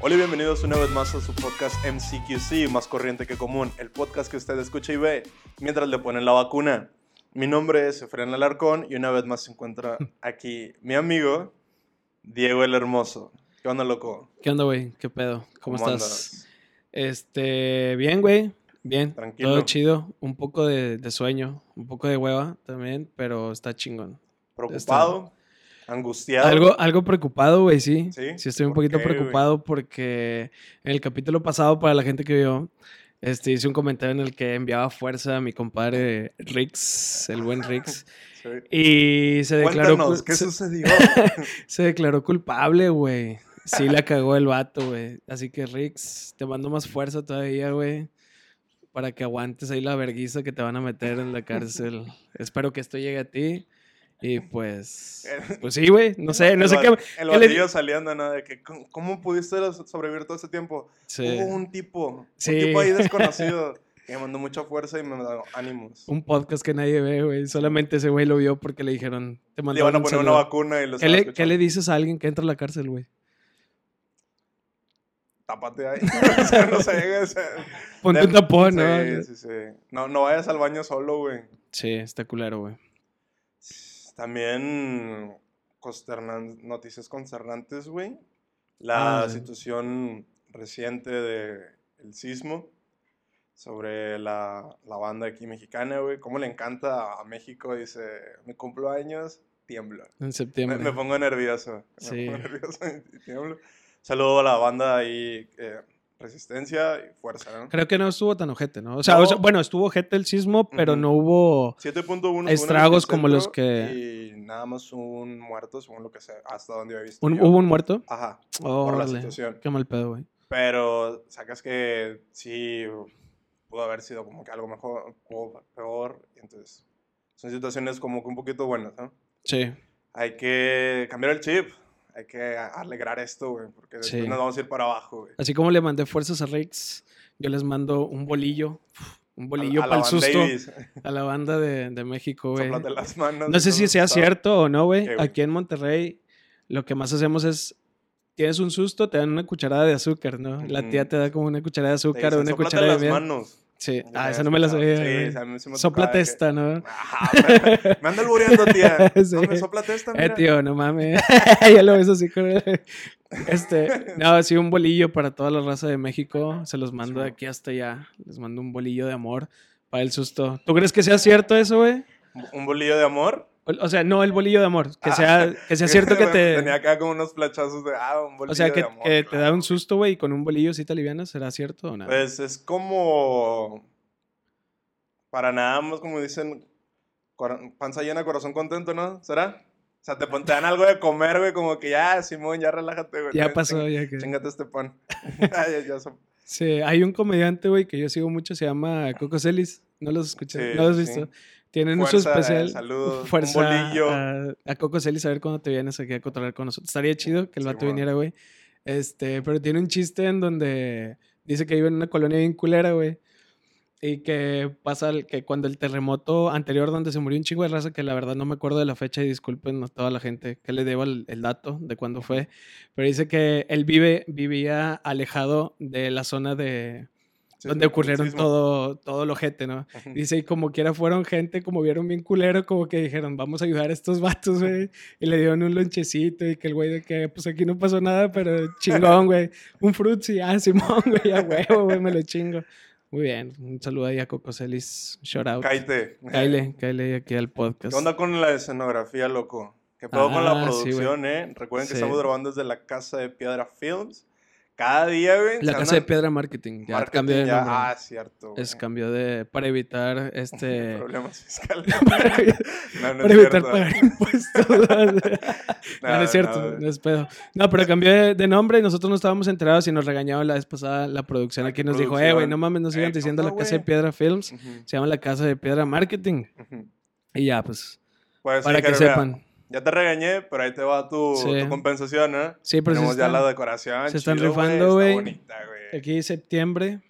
Hola y bienvenidos una vez más a su podcast MCQC, más corriente que común, el podcast que usted escucha y ve mientras le ponen la vacuna. Mi nombre es Efraín Alarcón y una vez más se encuentra aquí mi amigo Diego el Hermoso. ¿Qué onda, loco? ¿Qué onda, güey? ¿Qué pedo? ¿Cómo, estás? Este, bien, güey. Bien. Tranquilo. Todo chido. Un poco de, de sueño, un poco de hueva también, pero está chingón. ¿Preocupado? ¿Angustiado? Algo, algo preocupado, güey, sí. ¿Sí? Sí, estoy un ¿Por poquito qué, preocupado porque en el capítulo pasado, para la gente que vio, este, hice un comentario en el que enviaba fuerza a mi compadre Rix, el buen Rix. Sí. Y se declaró, Cuéntanos, ¿qué se, sucedió? se declaró culpable, güey. Sí la cagó el vato, güey. Así que Rix, te mando más fuerza todavía, güey. Para que aguantes ahí la verguiza que te van a meter en la cárcel. Espero que esto llegue a ti. Y pues. Pues sí, güey. No sé, no El sé qué. El le- batillo saliendo, ¿no? De que, ¿cómo, pudiste sobrevivir todo ese tiempo? Sí. Hubo un tipo, Sí. un tipo ahí desconocido que me mandó mucha fuerza y me dio ánimos. Un podcast que nadie ve, güey. Solamente ese güey lo vio porque le dijeron. Te Le mandó iban a un poner una vacuna y lo ¿Qué le. ¿Qué le dices a alguien que entra a la cárcel, güey? Tápate ahí. o sea, no se llegue, o sea, Ponte de- un tapón, sí, ¿no? Sí, sí, No, no vayas al baño solo, güey. Sí, está culero, güey. También consternan- noticias concernantes, güey. La Ah, sí. situación reciente del el sismo sobre la, la banda aquí mexicana, güey. Cómo le encanta a México, dice, me cumplo años, tiemblo. En Me, septiembre. me pongo nervioso. Sí. Me pongo nervioso y tiemblo. Saludo a la banda ahí, eh, Resistencia y Fuerza, ¿no? Creo que no estuvo tan ojete, ¿no? O sea, No. o sea, bueno, estuvo ojete el sismo, pero no hubo... 7.1 según el Estragos como los que- Y nada más un muerto, según lo que sé, hasta donde he visto. un- yo. ¿Hubo un muerto? Ajá, por la situación. Qué mal pedo, güey. Pero sacas que sí pudo haber sido como que algo mejor o peor. y entonces, son situaciones como que un poquito buenas, ¿no? Sí. Hay que cambiar el chip. Hay que alegrar esto, güey, porque después Sí. nos vamos a ir para abajo, güey. Así como le mandé fuerzas a Rix, yo les mando un bolillo. Un bolillo para el susto Davis, a la banda de, de México, güey. las manos. No sé si sea cierto o no, güey. Aquí en Monterrey, lo que más hacemos es. Tienes un susto, te dan una cucharada de azúcar, ¿no? La tía te da como una cucharada de azúcar o una "Sóplate cucharada de las miel. manos. Sí. Ah, esa no me la sabía. Sí, me Sopla que- testa, ¿no? Ajá, me, me anda albureando, tía. Sí. No, me sopla testa, Eh, mira. tío, no mames. ya lo ves así con Este, no, sí, un bolillo para toda la raza de México. Se los mando de aquí hasta allá. Les mando un bolillo de amor para el susto. ¿Tú crees que sea cierto eso, güey? Un bolillo de amor. O, sea, no el bolillo de amor. Que Ah, sea, que sea cierto que te. Tenía acá como unos flachazos de, ah, un bolillo O sea, que, de amor. que te da un susto, güey, y con un bolillo sí te alivianas. ¿Será cierto o no? Pues es como. Para nada más, como dicen, panza llena, corazón contento, ¿no? ¿Será? O sea, te, te dan algo de comer, güey, como que ya, Simón, ya relájate, güey. ya pasó, ching- ya que. Chingate este pan. Ah, ya, ya so- Sí, hay un comediante, güey, que yo sigo mucho, se llama Coco Celis. ¿No los escuché? Sí, ¿No los has sí. Tienen Fuerza, su especial. saludos, un Fuerza bolillo. A, a Coco Celis a ver cuándo te vienes aquí a controlar con nosotros. Estaría chido que el Sí, vato bueno. viniera, güey. Este, pero tiene un chiste en donde dice que vive en una colonia bien culera, güey. Y que pasa el- que cuando el terremoto anterior donde se murió un chingo de raza, que la verdad no me acuerdo de la fecha y disculpen a toda la gente que le debo el, el dato de cuándo fue, pero dice que él vive, vivía alejado de la zona de Sí, donde ocurrieron todo, todo lo jete, ¿no? Dice, y como quiera fueron gente, como vieron bien culero, como que dijeron, vamos a ayudar a estos vatos, güey. Y le dieron un lonchecito y que el güey de que, pues aquí no pasó nada, pero chingón, güey. Un frutzi, ah, Simón, güey, a huevo, güey, me lo chingo. Muy bien, un saludo ahí a Coco Celis, shout out. Cállate. Cáile, cáile aquí al podcast. ¿Qué onda con la escenografía, loco? ¿Qué pedo con la Ah, sí, producción, eh? Recuerden que Sí. estamos grabando desde la Casa de Piedra Films. Cada día, güey. La casa de piedra marketing, ya marketing, cambió de ya- nombre. Ah, cierto. es güey. cambio de, para evitar este... Problemas fiscales. para, no, no para es evitar cierto. pagar impuestos. no, no es cierto, no, es pedo. No, pero cambió de, de nombre y nosotros no estábamos enterados y nos regañaron la vez pasada la producción. Aquí nos dijo, eh, güey, no mames, no sigan Eh, ¿qué diciendo la casa de piedra films. Se llama la casa de piedra marketing. Y ya, pues, Pues, para que sepan. "Mira, Ya te regañé, pero ahí te va tu, Sí. tu compensación, ¿eh? Sí, pero Tenemos ya la decoración. se están chido, rifando, Está güey. Aquí septiembre,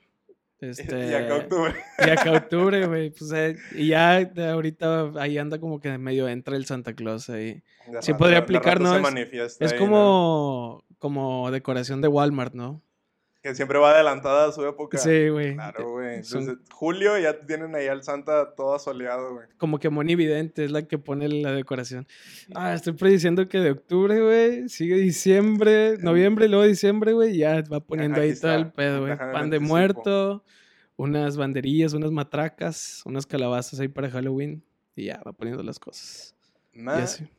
Este, y acá octubre. Y acá octubre, güey. Pues, eh, y ya ahorita ahí anda como que medio entra el Santa Claus ahí. De Sí rato- podría aplicar, ¿no? se Es- manifiesta Es ahí, ¿no? como, como decoración de Walmart, ¿no? Que siempre va adelantada a su época. Sí, güey. Claro, güey. Son- Desde julio ya tienen ahí al Santa todo soleado, güey. Como que Moni Vidente es la que pone la decoración. Ah, estoy prediciendo que de octubre, güey, sigue diciembre, noviembre y luego diciembre, güey, y ya va poniendo ahí todo el pedo, güey. Pan de muerto, unas banderillas, unas matracas, unas calabazas ahí para Halloween, y ya va poniendo las cosas.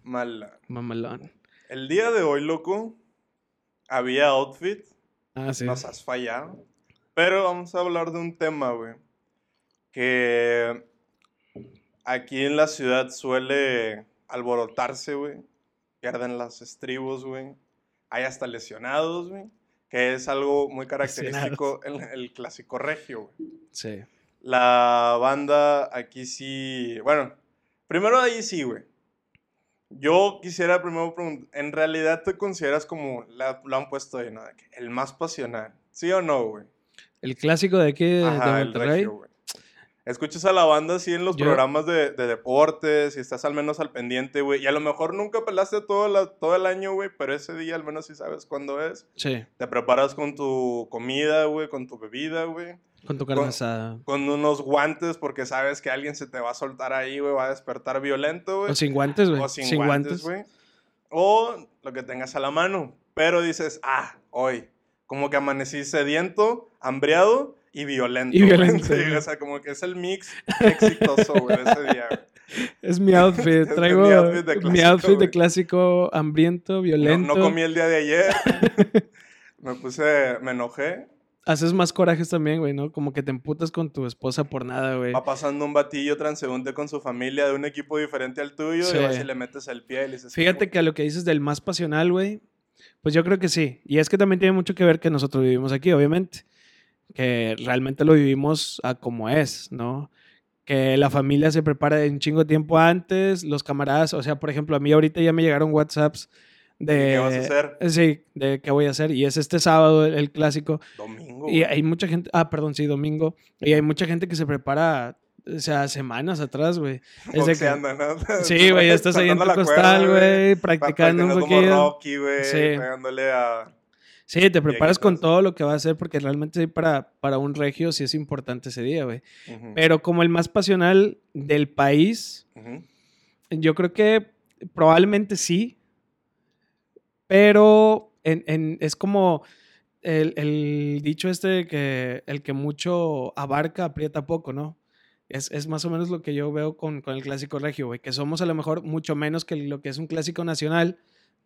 Mala. Mamalón. El día de hoy, loco, había outfit. Ah, sí. Nos has fallado. Pero vamos a hablar de un tema, güey. Que aquí en la ciudad suele alborotarse, güey. Pierden las estribos, güey. Hay hasta lesionados, güey. Que es algo muy característico en el clásico regio, güey. Sí. La banda aquí sí. Bueno, primero ahí sí, güey. Yo quisiera primero preguntar, ¿en realidad te consideras como la- lo han puesto ahí, El más pasional. ¿Sí o no, güey? El clásico de aquí de Ajá, el regio, güey. Escuchas a la banda así en los Yo- programas de, de deportes y estás al menos al pendiente, güey. Y a lo mejor nunca pelaste todo, la- todo el año, güey, pero ese día al menos sí sabes cuándo es. Sí. Te preparas con tu comida, güey, con tu bebida, güey. Con tu carne Con- asada. con unos guantes porque sabes que alguien se te va a soltar ahí, güey, va a despertar violento, güey. O sin guantes, güey. O sin, guantes, güey. O lo que tengas a la mano. Pero dices, ah, hoy, como que amanecí sediento, hambriado y violento. Y violento, o sea, como que es el mix exitoso, güey, ese día, güey. Es mi outfit. Traigo mi outfit de mi clásico, outfit de clásico hambriento, No, violento. no comí el día de ayer. me puse, me enojé. Haces más corajes también, güey, ¿no? Como que te emputas con tu esposa por nada, güey. Va pasando un batillo transeúnte con su familia de un equipo diferente al tuyo Sí. y vas y le metes el pie y le dices... Fíjate que a lo que dices del más pasional, güey, pues yo creo que sí. Y es que también tiene mucho que ver que nosotros vivimos aquí, obviamente. Que realmente lo vivimos a como es, ¿no? Que la familia se prepara un chingo de tiempo antes, los camaradas, o sea, por ejemplo, a mí ahorita ya me llegaron WhatsApps de... ¿Qué vas a hacer? Sí, de qué voy a hacer. Y es este sábado el, el clásico. Domingo. Y güey. hay mucha gente, ah, perdón, sí, domingo. Y hay mucha gente que se prepara, o sea, semanas atrás, güey. Es de que- Boxeando, ¿no? Sí, güey, ya estás ahí en tu costal, güey, practicando un poquito. Rocky, güey, Sí. pegándole a... Sí, te preparas con todo lo que va a hacer porque realmente para, para un regio sí es importante ese día, güey. Ujú, Pero como el más pasional del país, ujú. yo creo que probablemente sí, pero es como el, dicho este que el que mucho abarca aprieta poco, ¿no? Es, es más o menos lo que yo veo con, con el clásico regio, güey, que somos a lo mejor mucho menos que lo que es un clásico nacional,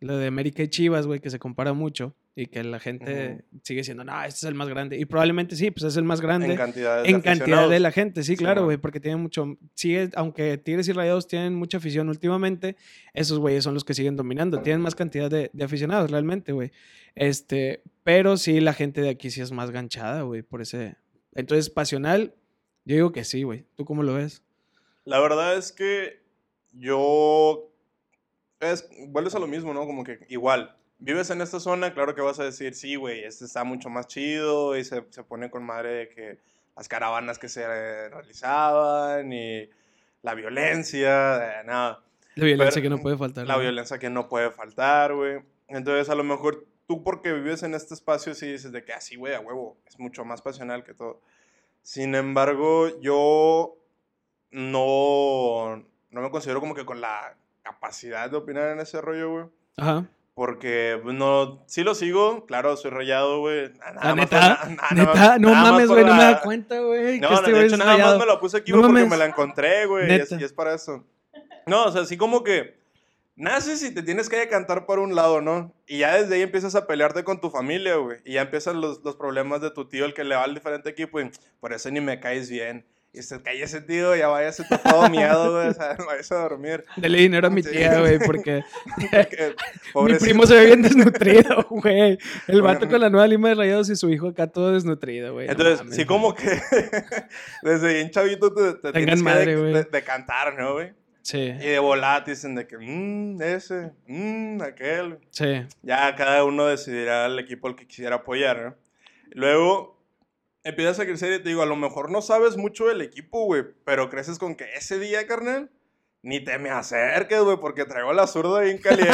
lo de América y Chivas, güey, que se compara mucho y que la gente sigue diciendo, no, este es el más grande. Y probablemente sí, pues es el más grande En cantidad de en cantidad de la gente, sí, claro, güey, porque tienen mucho, sigue, aunque Tigres y Rayados tienen mucha afición últimamente, esos güeyes son los que siguen dominando, tienen más cantidad de, de aficionados realmente, güey. Este, pero sí, la gente de aquí sí es más ganchada, güey, por ese. Entonces, pasional, yo digo que sí, güey. ¿Tú cómo lo ves? La verdad es que yo... Es, vuelves a lo mismo, ¿no? Como que igual, vives en esta zona, claro que vas a decir, sí, güey, este está mucho más chido y se, se pone con madre de que las caravanas que se realizaban y la violencia, eh, nada. La violencia Pero- que no puede faltar. La ¿no? violencia que no puede faltar, güey. Entonces, a lo mejor tú porque vives en este espacio sí dices de que así, güey, a huevo, es mucho más pasional que todo. Sin embargo, yo no, no me considero como que con la capacidad de opinar en ese rollo, güey. Ajá. Porque no, sí lo sigo, claro, soy rayado, güey. Nada neta, na- na- neta, no nada mames, güey, no me da cuenta, güey. no, que este de hecho nada más me lo puse aquí No porque mames. me la encontré, güey. Y es, y es para eso. No, o sea, así como que naces y te tienes que decantar por un lado, ¿no? Y ya desde ahí empiezas a pelearte con tu familia, güey. Y ya empiezan los, los problemas de tu tío, el que le va al diferente equipo, y por eso ni me caes bien. Y se cae ese tío, ya váyase tú todo miado, güey. O sea, váyase a dormir. Dele dinero a mi tía, güey, porque mi primo se ve bien desnutrido, güey. El vato Bueno. con la nueva lima de rayados y su hijo acá todo desnutrido, güey. Entonces, sí, como que desde bien chavito te, te Tengan tienes madre, que de, de- decantar, ¿no, güey? Sí, Y de volada te dicen de que, mmm, ese, mmm, aquel. sí. Ya cada uno decidirá el equipo al que quisiera apoyar, ¿no? Luego, empiezas a crecer y te digo, a lo mejor no sabes mucho del equipo, güey, pero creces con que ese día, carnal, ni te me acerques, güey, porque traigo la zurda bien caliente.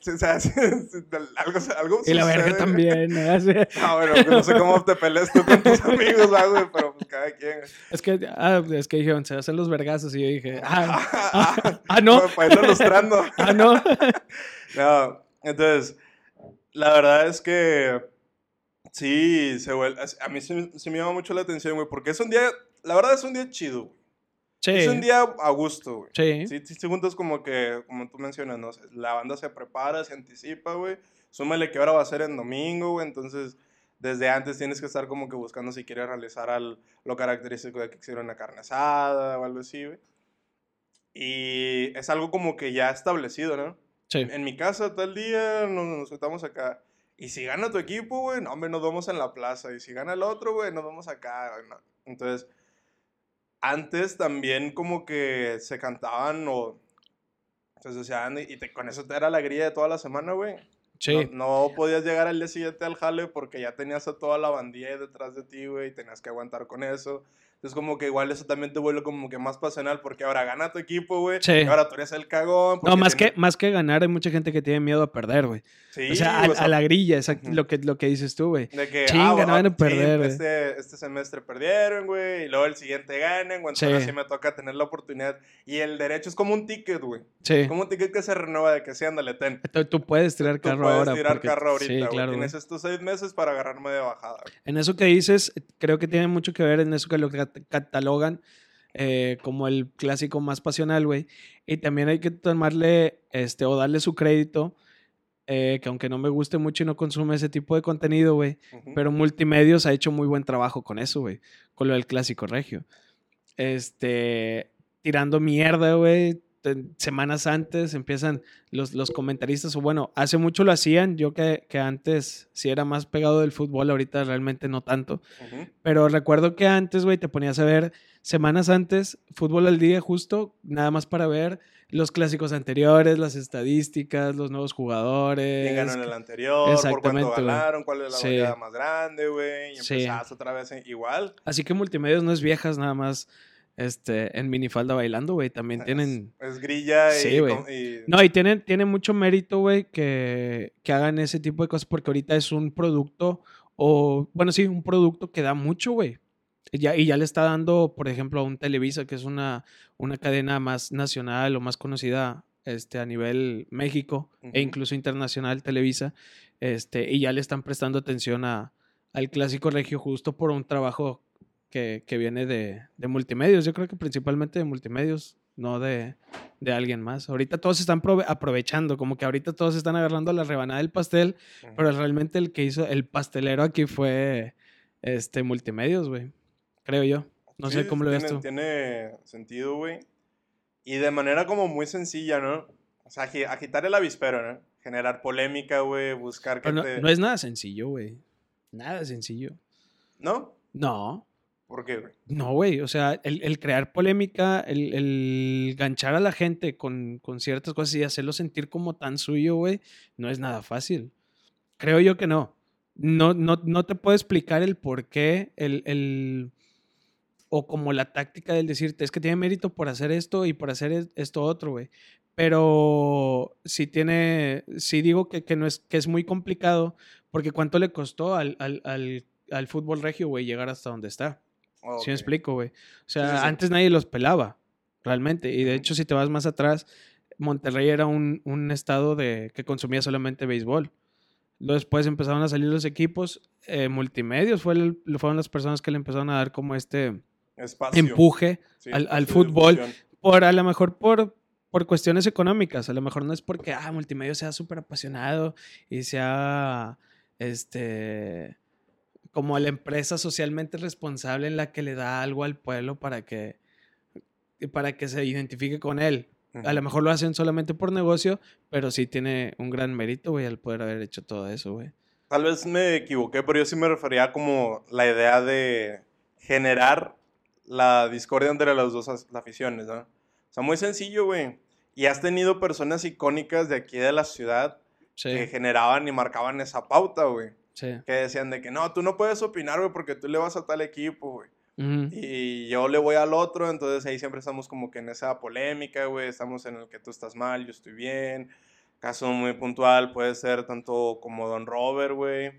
que, o sea, algo, algo Y la verga también, ¿no? Así- No, bueno, pues no sé cómo te peleas tú con tus amigos, ah, güey, pero pues cada quien. Es que, ah, es que dijeron, se hacen los vergazos y yo dije, ah, Ah, ah, no, Para irlo ilustrando. ah, no. No, entonces, la verdad es que sí, se vuelve, a mí sí, sí me llama mucho la atención, güey, porque es un día, la verdad es un día chido, güey. Sí, Es un día a gusto, güey. sí, Sí, sí, sí, juntos como que, como tú mencionas, ¿no? La banda se prepara, se anticipa, güey. Súmale que ahora va a ser en domingo, güey. Entonces, desde antes tienes que estar como que buscando si quieres realizar al, lo característico de que hicieron una carne asada o algo así, güey. Y es algo como que ya establecido, ¿no? sí. En mi casa tal día nos, nos sentamos acá. Y si gana tu equipo, güey, no, hombre, nos vamos en la plaza. Y si gana el otro, güey, nos vamos acá. no. Entonces, antes también como que se cantaban o se asociaban y te- con eso te era la grilla de toda la semana, güey. Sí. No, no podías llegar al día siguiente al jale porque ya tenías a toda la bandilla detrás de ti, güey, y tenías que aguantar con eso. Entonces, como que igual eso también te vuelve como que más pasional porque ahora gana tu equipo, güey. Sí. y ahora tú eres el cagón. No, más tiene- que, más que ganar, hay mucha gente que tiene miedo a perder, güey. Sí, o sea, a, o sea, a la grilla, exacto, lo, que, lo que dices tú, güey. De que, Chinga, ah, no van a sí, perder, güey. este, este semestre perdieron, güey, y luego el siguiente ganan, güey, Sí. entonces sí me toca tener la oportunidad. Y el derecho es como un ticket, güey. Sí. Como un ticket que se renueva de que sí, ándale, ten. Tú, tú puedes tirar Tú carro puedes ahora. tirar porque- carro ahorita, sí, güey. claro, güey. Tienes estos seis meses para agarrarme de bajada. güey. En eso que dices, creo que tiene mucho que ver en eso que lo cat- catalogan eh, como el clásico más pasional, güey. Y también hay que tomarle, este, o darle su crédito, eh, que aunque no me guste mucho y no consume ese tipo de contenido, güey, pero Multimedios ha hecho muy buen trabajo con eso, güey, con lo del clásico regio. Este, tirando mierda, güey. Semanas antes empiezan los, los comentaristas, o bueno, hace mucho lo hacían, yo que, que antes sí era más pegado del fútbol, ahorita realmente no tanto. Pero recuerdo que antes, güey, te ponías a ver semanas antes fútbol al día justo, nada más para ver los clásicos anteriores, las estadísticas, los nuevos jugadores. ¿Quién ganó en el anterior? ¿Por cuánto Exactamente, ganaron? ¿Cuál es la Sí. goleada más grande, güey? Y Sí. empezabas otra vez en- igual. Así que multimedios no es viejas nada más este, en minifalda bailando, güey. También tienen... Es, grilla y... Sí, No, y tienen, tienen mucho mérito, güey, que, que hagan ese tipo de cosas porque ahorita es un producto, o bueno, sí, un producto que da mucho, güey. Y ya, y ya le está dando, por ejemplo, a un Televisa, que es una, una cadena más nacional o más conocida este, a nivel México e incluso internacional, Televisa, este, y ya le están prestando atención a, al clásico regio justo por un trabajo que, que viene de, de multimedios. Yo creo que principalmente de multimedios, no de, de alguien más. Ahorita todos están prove- aprovechando, como que ahorita todos están agarrando la rebanada del pastel, pero realmente el que hizo el pastelero aquí fue este multimedios, güey. Creo yo. No sé cómo lo ves tiene, tú. Tiene sentido, güey. Y de manera como muy sencilla, ¿no? O sea, agi- agitar el avispero, ¿no? Generar polémica, güey, buscar que Pero no, te... no es nada sencillo, güey. Nada sencillo. ¿No? No, ¿Por qué, güey? no, güey. O sea, el, crear polémica, el, ganchar a la gente con, con ciertas cosas y hacerlo sentir como tan suyo, güey, no es nada fácil. Creo yo que no. No, no, no te puedo explicar el por qué, el, el- o como la táctica del decirte, es que tiene mérito por hacer esto y por hacer es- esto otro, güey. Pero sí tiene, sí digo que, que no es, que es muy complicado, porque cuánto le costó al, al, al fútbol regio, güey, llegar hasta donde está. Oh, ¿Sí me explico, güey? O sea, sí, sí. antes nadie los pelaba, realmente. Y de hecho, si te vas más atrás, Monterrey era un, un estado de, que consumía solamente béisbol. Después empezaron a salir los equipos eh, multimedios, fue el- fueron las personas que le empezaron a dar como este Espacio. empuje Sí, al- al fútbol. por a lo mejor por, por cuestiones económicas. A lo mejor no es porque ah, multimedia sea súper apasionado y sea este como la empresa socialmente responsable en la que le da algo al pueblo para que para que se identifique con él. A lo mejor lo hacen solamente por negocio, pero sí tiene un gran mérito, güey, al poder haber hecho todo eso, güey. Tal vez me equivoqué, pero yo sí me refería como la idea de generar la discordia entre las dos aficiones, ¿no? O sea, muy sencillo, güey. Y has tenido personas icónicas de aquí de la ciudad Sí. que generaban y marcaban esa pauta, güey. Sí. Que decían de que no, tú no puedes opinar, güey, porque tú le vas a tal equipo, güey. Ujú. Y yo le voy al otro, entonces ahí siempre estamos como que en esa polémica, güey. Estamos en el que tú estás mal, yo estoy bien. Caso muy puntual puede ser tanto como Don Robert, güey.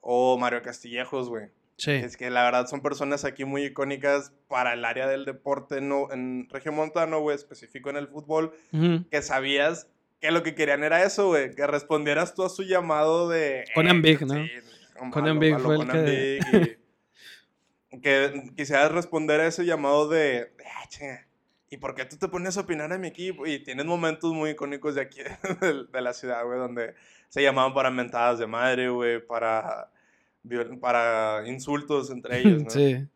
O Mario Castillejos, güey. Sí. Es que la verdad son personas aquí muy icónicas para el área del deporte no, en Región Montano, güey, específico en el fútbol, Ujú. que sabías que lo que querían era eso, güey, que respondieras tú a su llamado de... Conan eh, Big, ¿no? sí, Conan a lo- Big fue el Conan que- Big y que quisieras responder a ese llamado de... "Ah, chinga, ¿Y por qué tú te pones a opinar a mi equipo? Y tienes momentos muy icónicos de aquí, de, de la ciudad, güey, donde se llamaban para mentadas de madre, güey, para, para insultos entre ellos, ¿no? Sí.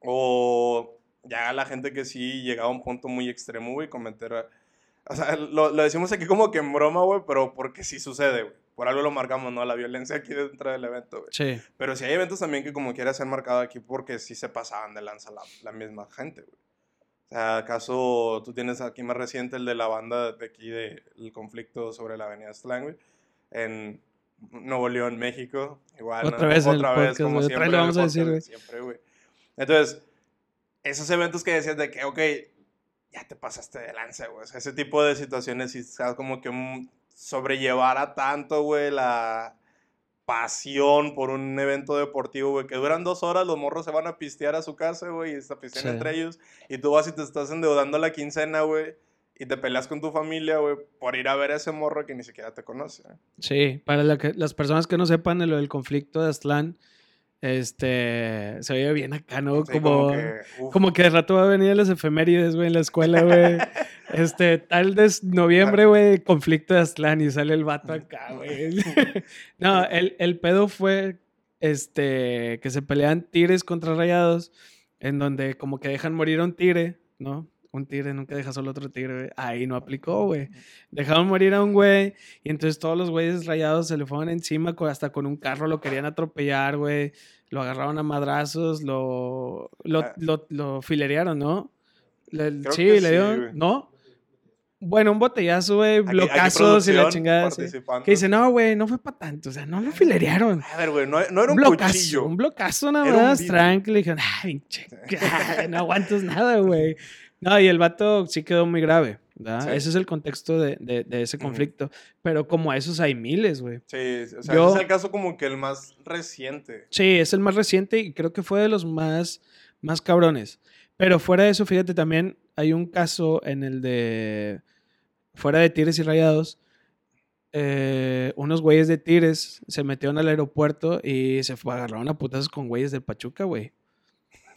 O ya la gente que sí llegaba a un punto muy extremo, güey, cometer... O sea, lo, lo decimos aquí como que en broma, güey, pero porque sí sucede, güey. Por algo lo marcamos, ¿no? La violencia aquí dentro del evento, güey. Sí. Pero sí hay eventos también que como quiera se han marcado aquí porque sí se pasaban de lanza la, la misma gente, güey. O sea, acaso tú tienes aquí más reciente el de la banda de aquí, de, el conflicto sobre la avenida Slang, güey, en Nuevo León, México. Igual, Otra ¿no? vez Otra vez, podcast, como güey. Otra siempre. vez lo vamos a decir, podcast, Siempre, güey. Entonces, esos eventos que decías de que, ok, ya te pasaste de lanza, güey. O sea, ese tipo de situaciones, o sea, como que sobrellevara tanto, güey, la pasión por un evento deportivo, güey, que duran dos horas, los morros se van a pistear a su casa, güey, y se pistean Sí. entre ellos, y tú vas y te estás endeudando la quincena, güey, y te peleas con tu familia, güey, por ir a ver a ese morro que ni siquiera te conoce. ¿eh? Sí, para la que- las personas que no sepan de lo del conflicto de Aztlán, este, se oye bien acá, ¿no? Sí, como, como, que de rato va a venir las efemérides, güey, en la escuela, güey. este, tal de noviembre, güey, conflicto de Aztlán y sale el vato acá, güey. no, el, el pedo fue, este, que se pelean tigres contra rayados, en donde como que dejan morir a un tigre, ¿no? Un tigre nunca deja solo otro tigre, güey. Ahí no aplicó, güey. Dejaron morir a un güey y entonces todos los güeyes rayados se le fueron encima, hasta con un carro lo querían atropellar, güey. Lo agarraron a madrazos, lo, lo, Ah. lo, lo filerearon, ¿no? Le- sí, le sí, dieron, güey. ¿no? Bueno, un botellazo, güey, blocazos y la chingada. sí. Que dice, no, güey, no fue para tanto, o sea, no lo filerearon. A ver, güey, no, no era un, blocazo, cuchillo. un blocazo nada más, vidrio. tranqui. Le dijeron, ah, pinche, no aguantas nada, güey. No, y el vato sí quedó muy grave, ¿verdad? Sí. Ese es el contexto de, de- de ese conflicto. Pero como a esos hay miles, güey. Sí, o sea, Yo- ese es el caso como que el más reciente. Sí, es el más reciente y creo que fue de los más, más cabrones. Pero fuera de eso, fíjate, también hay un caso en el de. Fuera de Tigres y Rayados. eh, unos güeyes de Tigres se metieron al aeropuerto y se agarraron a putazos con güeyes del Pachuca, güey.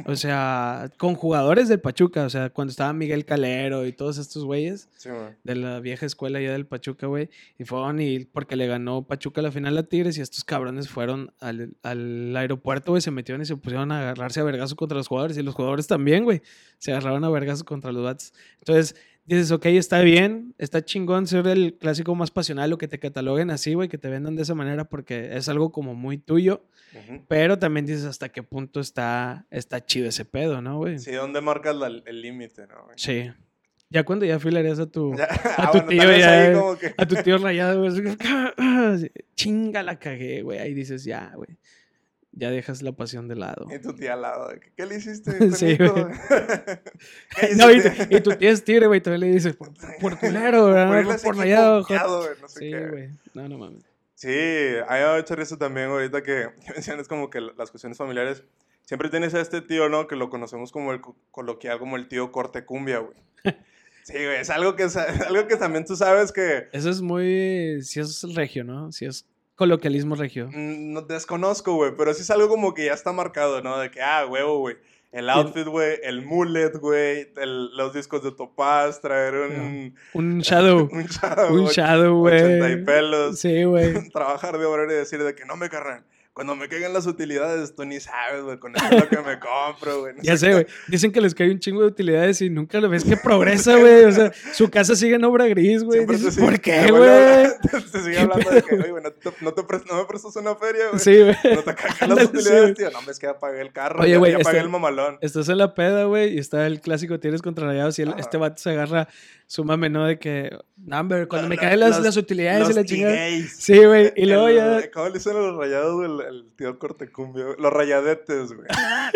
O sea, con jugadores del Pachuca. O sea, cuando estaba Miguel Calero y todos estos güeyes Sí, de la vieja escuela ya del Pachuca, güey. Y fueron y porque le ganó Pachuca la final a Tigres y estos cabrones fueron al, al aeropuerto, güey, se metieron y se pusieron a agarrarse a vergazo contra los jugadores. Y los jugadores también, güey, se agarraron a vergazo contra los bats. Entonces, dices, ok, está bien, está chingón ser el clásico más pasional o que te cataloguen así, güey, que te vendan de esa manera porque es algo como muy tuyo. Pero también dices hasta qué punto está, está chido ese pedo, ¿no, güey? Sí, ¿dónde marcas la- el límite, no? güey? Sí. Ya cuando ya filarías a tu, Ya, a ah, tu bueno, tío ya, eh. que- a tu tío rayado, güey. así, Chinga la cagué, güey. Ahí dices, ya, güey. Ya dejas la pasión de lado. Y tu tía al lado. ¿Qué le hiciste, Sí, güey. ¿Qué No, y, y tu tío es tigre, güey. Todavía le dices, por, por culero, güey. Por rayado, güey, no sé Sí, qué. güey. No, no mames. Sí, hay me ha hecho risa también ahorita que, mencionas como que las cuestiones familiares. Siempre tienes a este tío, ¿no? Que lo conocemos como el co- coloquial, como el tío corte cumbia, güey. Sí, güey, es algo que, sa- algo que también tú sabes que Eso es muy. Si es regio, ¿no? Si es coloquialismo regio. mm, no desconozco, güey, pero sí es algo como que ya está marcado, ¿no? De que, ah, huevo, güey. El outfit, güey, el mullet, güey, los discos de Topaz, traer un... Un shadow. Un shadow, Un shadow, 80 y pelos. Sí, güey. trabajar de obrero y decir de que no me cargan. Cuando me caigan las utilidades, tú ni sabes, güey, con eso es lo que me compro, güey. Ya sé güey. Dicen que les cae un chingo de utilidades y nunca lo ves que progresa, güey. O sea, su casa sigue en obra gris, güey. Dices, ¿Por qué, güey? te sigue hablando de que, "Oye, güey, no, te, no, te no me prestas una feria, güey. Sí, güey. No te cagan las sí, utilidades, tío. No, hombre, es que ya pagué el carro. Oye, ya, güey, ya pagué este- el mamalón. Estás en la peda, güey, y está el clásico tienes contra rayados y el- este vato se agarra su mame, ¿no? De que, hombre, cuando me caen las, utilidades y la chingada. Sí, güey. Y luego ya. ¿Cómo le dicen a los rayados, güey? El, tío Cortecumbia, güey? Los rayadetes, güey.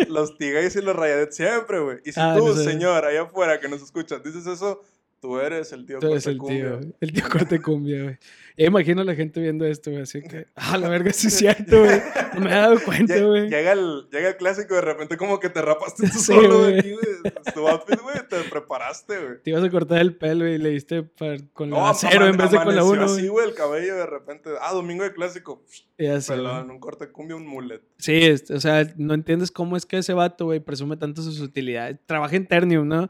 los tigueys y los rayadetes siempre, güey. Y si Ah, tú, no sé. señor, allá afuera que nos escuchas, dices eso, tú eres el tío Tú eres el tío, el tío corte cumbia, güey. Ya imagino a la gente viendo esto, güey, así que, ah, la verga, sí es cierto, güey. No me he dado cuenta, güey. Llega el, llega el clásico, de repente como que te rapaste tú Sí, solo de aquí, güey. Tu outfit, güey, te preparaste, güey. Te ibas a cortar el pelo y le diste con la No, cero en vez de con la uno, así, güey. el cabello de repente. Ah, domingo de clásico. Sé, güey. Pelón, un corte cumbia, un mullet. Sí, es- o sea, no entiendes cómo es que ese vato, güey, presume tanto sus utilidades. Trabaja en Ternium, ¿no?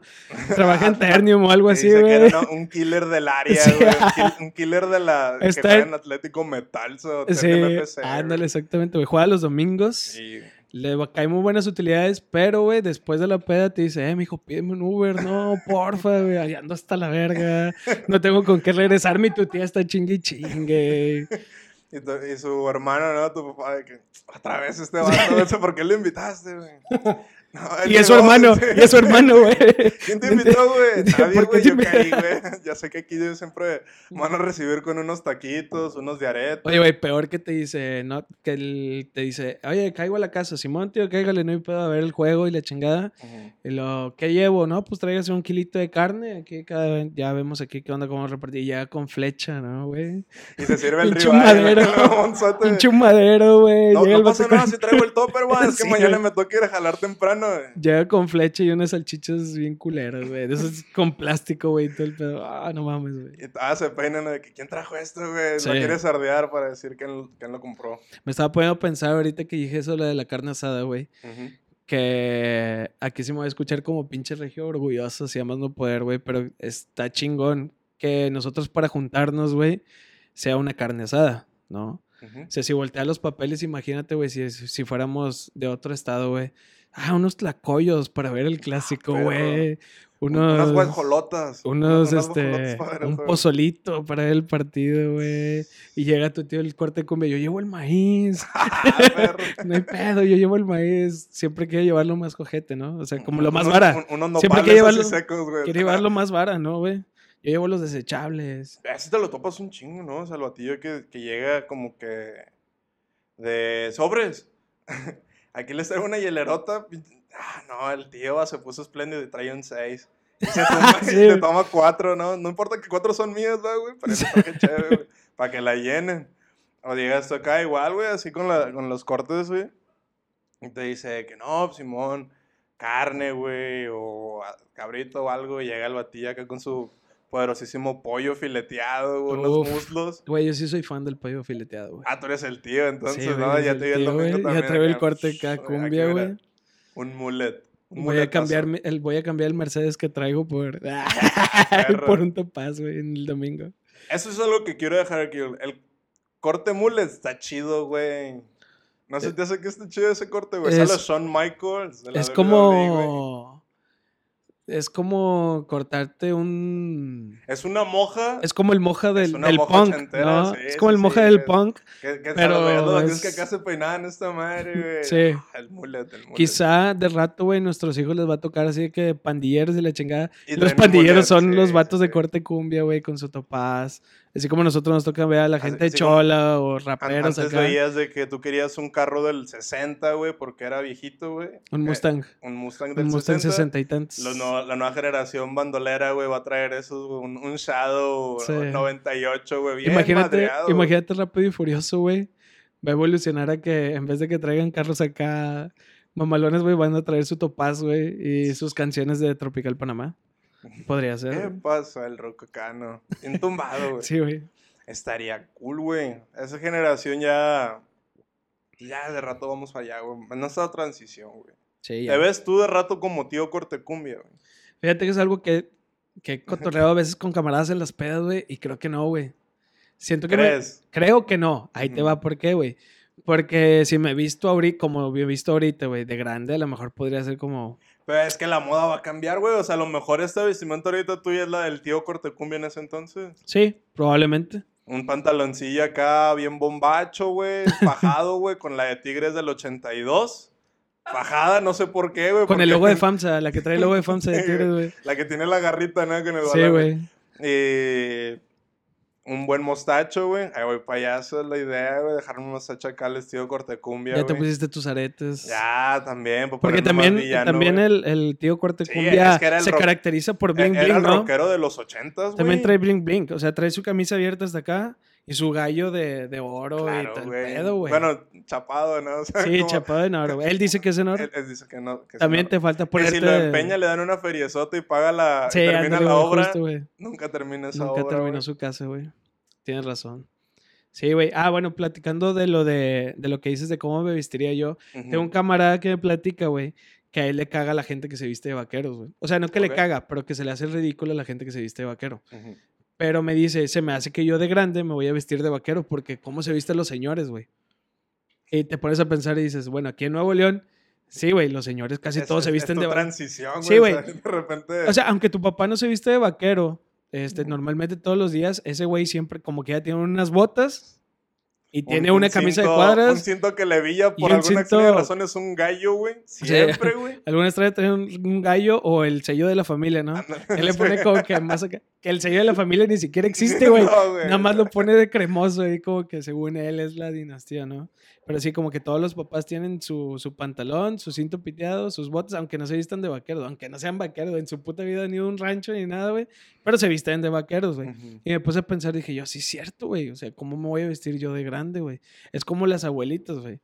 Trabaja en Ternium o algo así, que era un killer del área, Sí. güey. Un, kill- un killer de la. Está que juega en- Atlético Metalso. Sí, ándale, exactamente, güey. Juega los domingos. Sí. Le caen muy buenas utilidades, pero, güey, después de la peda te dice, eh, mijo, pídeme un Uber. No, porfa, güey, ando hasta la verga. No tengo con qué regresar, mi tu tía está chingue y chingue. Y, tu- y su hermano, ¿no? Tu papá, de que otra vez este vato, no sé por qué lo invitaste, güey. No, Y es su hermano, sí. y es su hermano, güey. ¿Quién te invitó, güey? Nadie, ¿Por qué güey. Yo caí, güey. Ya sé que aquí ellos siempre van a recibir con unos taquitos, unos de arete. Oye, güey, peor que te dice, no, que él te dice, oye, caigo a la casa, Simón, tío, cáigale, no hay pedo a ver el juego y la chingada. Ujú. Y lo, ¿qué llevo? No, pues tráigase un kilito de carne. Aquí cada, ya vemos aquí qué onda, cómo repartir. Y ya con flecha, ¿no, güey? Y se sirve el güey, un suéter. Pinche un madero, güey. No, no pasa nada si traigo el topper, güey. Es que mañana me toca ir a jalar temprano, Llega con flecha y unas salchichas bien culeras, güey. De esos con plástico, güey, todo el pedo. Ah, no mames, güey. Ah, se peinan de que quién trajo esto, güey. Sí. No quiere sardear para decir quién, quién lo compró. Me estaba poniendo a pensar ahorita que dije eso, lo de la carne asada, güey. Ujú. Que aquí sí me voy a escuchar como pinche regio orgulloso, si además no poder, güey. Pero está chingón que nosotros para juntarnos, güey, sea una carne asada, ¿no? Ujú. O sea, si voltea los papeles, imagínate, güey, si, si fuéramos de otro estado, güey. Ah, unos tlacoyos para ver el clásico, perro. güey. Unas Unos, guajolotas. unos, Unas este, guajolotas para ver el un pozolito para ver el partido, güey. Y llega tu tío el corte de cumbia, yo llevo el maíz. Ah. No hay pedo, yo llevo el maíz. Siempre quiero llevarlo más cojete, ¿no? O sea, como lo más Unos- vara. un- Unos Siempre nopales que así llevarlo- secos, güey. Quiero llevarlo más vara, ¿no, güey? Yo llevo los desechables. Así te lo topas un chingo, ¿no? O sea, el batillo que, que llega como que de sobres. Aquí les traigo una hielerota. Ah, no, el tío se puso espléndido y trae un 6. Y se toma, y Sí. toma cuatro, ¿no? No importa que cuatro son mías, ¿va, güey? Pero eso está chévere, güey. Para que la llenen. O llegas tú acá igual, güey, así con, la, con los cortes, güey. Y te dice que no, Simón, carne, güey, o cabrito o algo. Y llega el batillo acá con su poderosísimo pollo fileteado, güey, unos Uf. muslos. Güey, yo sí soy fan del pollo fileteado, güey. Ah, tú eres el tío, entonces, Sí, ¿no? Ya te vi el domingo ya también traigo el corte acá, cumbia, güey. Un mullet. un Voy a, cambiar el, voy a cambiar el Mercedes que traigo por, por un topaz, güey, en el domingo. Eso es algo que quiero dejar aquí. El el corte mullet está chido, güey. No se te hace que esté chido ese corte, güey. Es- Sale Shawn Michaels. de la Es WWE, como... Es como cortarte un... Es una moja. Es como el moja del, del moja punk, ¿no? sí, es como sí, el moja sí, del es- punk. Que, que Pero los es- que acá se peinaban esta madre, güey. Sí. Ah, El mullet, el mullet. Quizá de rato, güey, nuestros hijos les va a tocar así que pandilleros de la chingada. Y los pandilleros mullet, son sí, los sí, vatos de sí. corte cumbia, güey, con su topaz. Así como nosotros nos toca ver a la gente así como- chola o raperos Antes acá. veías de que tú querías un carro del 60, güey, porque era viejito, güey. Un Que- Mustang. Un Mustang del Un Mustang 60. 60 y tantos. Los no- la nueva generación bandolera, güey, va a traer esos, un, un Shadow Sí. 98, güey, bien imagínate, madreado, imagínate Rápido y Furioso, güey. Va a evolucionar a que en vez de que traigan carros acá mamalones, güey, van a traer su topaz, güey, y sus canciones de Tropical Panamá. Podría ¿Qué ser. pasa el rococano? Bien tumbado, güey. Sí, güey. Estaría cool, güey. Esa generación ya... Ya de rato vamos para allá, güey. En esta transición, güey. Sí, ya. Te ves tú de rato como tío Cortecumbia, güey. Fíjate que es algo que, que he cotorreado a veces con camaradas en las pedas, güey, y creo que no, güey. Siento que me- ¿Crees? creo que no. Ahí te va, ¿por qué, güey? Porque si me he visto ahorita, como me he visto ahorita, güey, de grande, a lo mejor podría ser como. Pero es que la moda va a cambiar, güey. O sea, a lo mejor esta vestimenta ahorita tuya es la del tío Cortecumbia en ese entonces. Sí, probablemente. Un pantaloncillo acá bien bombacho, güey. Fajado, güey, con la de Tigres del 82. Fajada, no sé por qué, güey. Con el porque- logo de FAMSA, la que trae el logo de FAMSA de Tigres, güey. La que tiene la garrita, ¿no? Con el Sí, balón. güey. Eh, un buen mostacho, güey. Ay, güey, payaso es la idea, güey. Dejarme un mostacho acá al estilo cortecumbia, Ya te pusiste tus aretes. Ya, también. para Porque ponerme más también, villano, también güey. el, el tío Corte Sí, Cumbia es que era el se rock- caracteriza por bling Era bling, el ¿no? rockero de los ochentas, güey. También trae bling bling. O sea, trae su camisa abierta hasta acá y su gallo de, de oro Claro, y tal güey. pedo, güey. Bueno, chapado, ¿no? O sea, sí, como- chapado en oro. Él dice que es en oro. Él, él dice que no. que También te falta Que ponerte... si lo empeña, le dan una feriezota y paga la. Sí, termina ándale, la obra. justo. Nunca termina esa Nunca obra. terminó güey. su casa, güey. Tienes razón. Sí, güey. Ah, bueno, platicando de lo de, de lo que dices de cómo me vestiría yo. Tengo un camarada que me platica, güey, que a él le caga la gente que se viste de vaqueros, güey. O sea, no que le caga, pero que se le hace ridículo a la gente que se viste de vaquero. Ujú. Pero me dice, se me hace que yo de grande me voy a vestir de vaquero porque cómo se visten los señores, güey. Y te pones a pensar y dices, bueno, aquí en Nuevo León, sí, güey, los señores casi Es- todos se visten de vaquero. transición, güey. Sí, o sea, güey. de repente. O sea, aunque tu papá no se viste de vaquero, este, normalmente todos los días, ese güey siempre como que ya tiene unas botas y un- tiene un una camisa cinto- de cuadras. Un cinto que le villa por un alguna cinto- razón es un gallo, güey. Siempre, güey. Algunas trae trae un, un gallo o el sello de la familia, ¿no? Él le pone como que más acá. Que el sello de la familia ni siquiera existe, güey. No. Nada más lo pone de cremoso y como que según él es la dinastía, ¿no? Pero sí, como que todos los papás tienen su, su pantalón, su cinto piteado, sus botas, aunque no se vistan de vaqueros, aunque no sean vaqueros, en su puta vida a un rancho ni nada, güey. Pero se visten de vaqueros, güey. Ujú. Y me puse a pensar, dije yo, sí es cierto, güey. O sea, ¿cómo me voy a vestir yo de grande, güey? Es como las abuelitas, güey.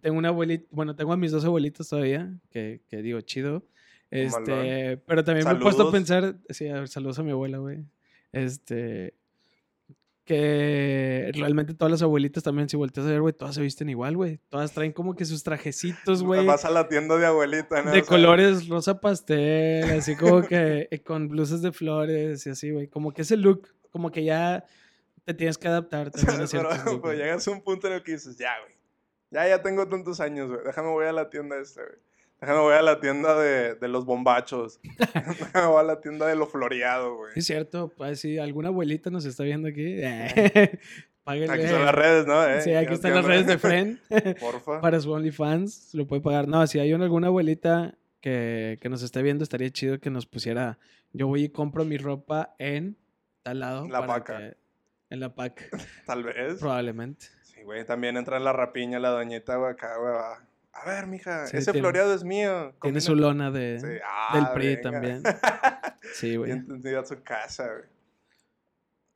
Tengo una abuelita, bueno, tengo a mis dos abuelitas todavía, que, que digo, chido. Este, Mamalón. pero también me he puesto a Saludos. pensar, sí, saludos a mi abuela, güey. Este, que realmente todas las abuelitas también, si volteas a ver, güey, todas se visten igual, güey. Todas traen como que sus trajecitos, güey, Vas a la tienda de abuelita, ¿no? de O sea, colores rosa pastel, así como que eh, con blusas de flores y así, güey. Como que ese look, como que ya te tienes que adaptar Pero, llegas a un punto en el que dices, ya, güey. Ya, ya tengo tantos años, güey. Déjame voy a la tienda esta, güey. Déjame voy a la tienda de, de los bombachos. Déjame voy a la tienda de lo floreado, güey. Es cierto, pues si alguna abuelita nos está viendo aquí, páguenle. Aquí están las redes, ¿no? Eh, Sí, aquí ¿qué están las redes de Fren Porfa. para su OnlyFans, lo puede pagar. No, si hay una- alguna abuelita que, que nos esté viendo, estaría chido que nos pusiera, yo voy y compro mi ropa en tal lado. La para que- en la PAC, Tal vez. probablemente. Sí, güey. También entra en la rapiña la doñita, güey, acá, güey. va. A ver, mija, Sí, ese tiene- floreado es mío. Tiene su lona de, Sí, del ah, PRI venga. también. Sí, güey. Bien entendido a su casa, güey.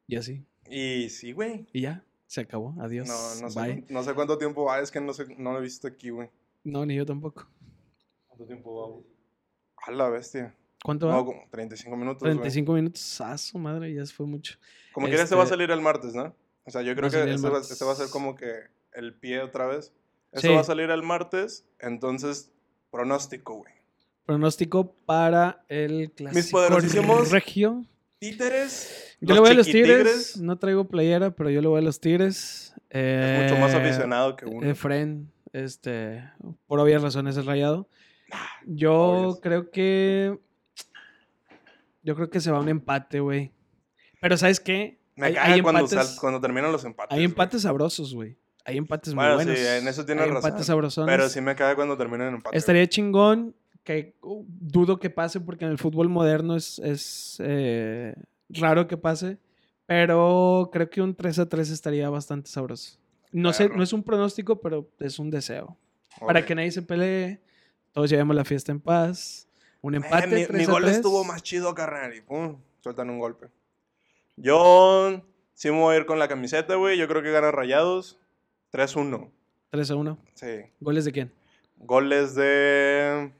Y así. Y sí, güey. Y ya, se acabó. Adiós. No, no sé, Bye. cuán- no sé cuánto tiempo va, es que no, sé, no lo he visto aquí, güey. No, ni yo tampoco. ¿Cuánto tiempo va, güey? A la bestia. ¿Cuánto va? No, como 35 minutos, güey. 35 minutos. Ah, su madre, ya fue mucho. Como quiera, este va a Este- salir el martes, ¿no? O sea, yo creo que este va, este a ser como que el pie otra vez. Este Sí. va a salir el martes, entonces, pronóstico, güey. Pronóstico para el clásico poderosísimos regio. Títeres. Yo le voy a los tigres. No traigo playera, pero yo le voy a los tigres. Es mucho más Eh, aficionado que uno. Efren, este, por obvias razones es rayado. Yo obvias. creo que. Yo creo que se va a un empate, güey. Pero ¿sabes qué? Me hay, caga hay cuando, empates, sal- cuando terminan los empates. hay empates sabrosos, güey. Hay empates muy Bueno, buenos. sí, en eso tienes hay razón. empates sabrosones. Pero sí me caga cuando terminan en empate. Estaría chingón que uh, dudo que pase porque en el fútbol moderno es, es eh, raro que pase. Pero creo que un 3 a 3 estaría bastante sabroso. No sé, no es un pronóstico, pero es un deseo. Para que nadie se pelee, todos llevemos la fiesta en paz. Un Eh, empate. mi, 3 mi gol 3. estuvo más chido, carnal. Y pum, sueltan un golpe. Yo sí me voy a ir con la camiseta, güey. Yo creo que gana Rayados. 3-1. 3 a 1. Sí. ¿Goles de quién? Goles de.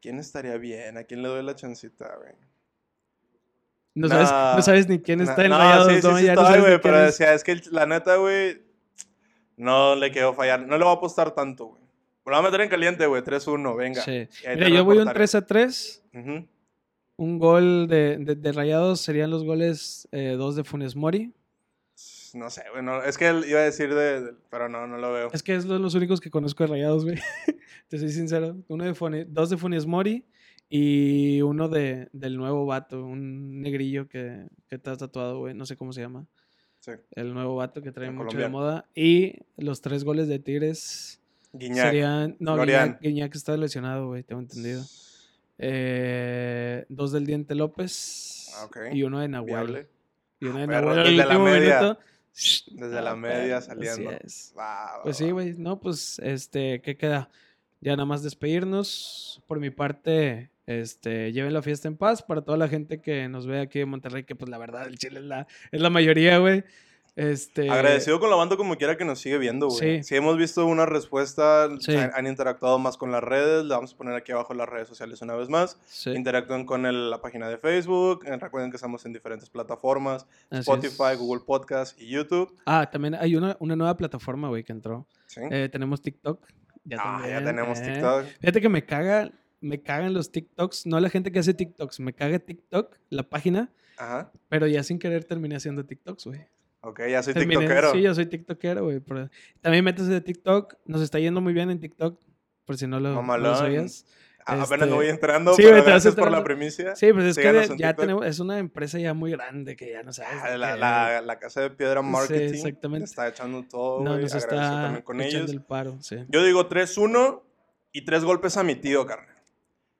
¿Quién estaría bien? ¿A quién le doy la chancita, güey? No, sabes, no sabes ni quién está en Rayados, sí, ¿no? sí Ya estoy, güey, pero decía, es que la neta, güey, no le quedó fallar. No le voy a apostar tanto, güey. Lo voy a meter en caliente, güey. 3-1, venga. Sí. Mira, yo voy un reportaré. 3 a 3. Ujú. Un gol de, de, de Rayados serían los goles, eh, dos de Funes Mori. No sé, güey. no- es que él iba a decir de, de- Pero no, no lo veo. Es que es lo- los únicos que conozco de rayados, güey. Te soy sincero. Uno de Funi- dos de Funes Mori y uno de, del nuevo vato, un negrillo que, que está tatuado, güey. No sé cómo se llama. Sí. El nuevo vato que trae El mucho de colombiano. moda. Y los tres goles de Tigres Guiñac. serían. No. Guiñac, Guiñac está lesionado, güey, tengo entendido. Eh, dos del Diente López Ah, ok. y uno de Nahuel. Viable. Y uno de perro, Nahuel desde la último media. minuto. Desde la Ah, media saliendo. Así es. Va, va, Pues sí, güey. No, pues, este, ¿qué queda? Ya nada más despedirnos. Por mi parte, este, lleven la fiesta en paz para toda la gente que nos ve aquí en Monterrey, que pues la verdad, el Chile es la, es la mayoría, güey. Este. Agradecido con la banda como quiera que nos sigue viendo, güey. Sí. Si hemos visto una respuesta, Sí. han, han interactuado más con las redes, le vamos a poner aquí abajo las redes sociales una vez más. Sí, Interactúen con el- la página de Facebook, eh, recuerden que estamos en diferentes plataformas, así Spotify, es. Google Podcast y YouTube. Ah, también hay una, una nueva plataforma, güey, que entró. ¿sí? Eh, tenemos TikTok. Ya ah, ya tenemos eh. TikTok. Fíjate que me caga, me cagan los TikToks. No la gente que hace TikToks, me caga TikTok, la página, Ajá. pero ya sin querer terminé haciendo TikToks, güey. Ok, ya soy Terminé- TikTokero. Sí, yo soy TikTokero, güey. También métese de TikTok. Nos está yendo muy bien en TikTok, por si no lo, no lo sabías. Ah, Apenas este- me voy entrando, Sí, pero te gracias por la primicia. Sí, pues es Síganos que ya tenemos, es una empresa ya muy grande que ya no sabes. Ah, La, la- la Casa de Piedra Sí, Marketing exactamente. está echando todo, No, nos está también con echando ellos. el paro, sí. Yo digo 3-1 y tres golpes a mi tío, carnal.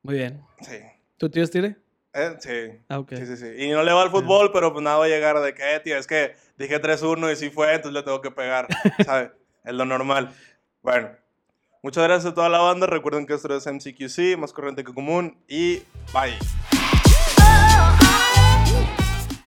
Muy bien. Sí. ¿Tu tío es tire? Eh, sí. Ah, ok. Sí, sí, sí. Y no le va al fútbol, pero pues nada va a llegar de que, eh, tío, es que dije 3-1 y sí fue, entonces le tengo que pegar. ¿Sabes? es lo normal. Bueno, muchas gracias a toda la banda. Recuerden que esto es MCQC, más corriente que común. Y bye.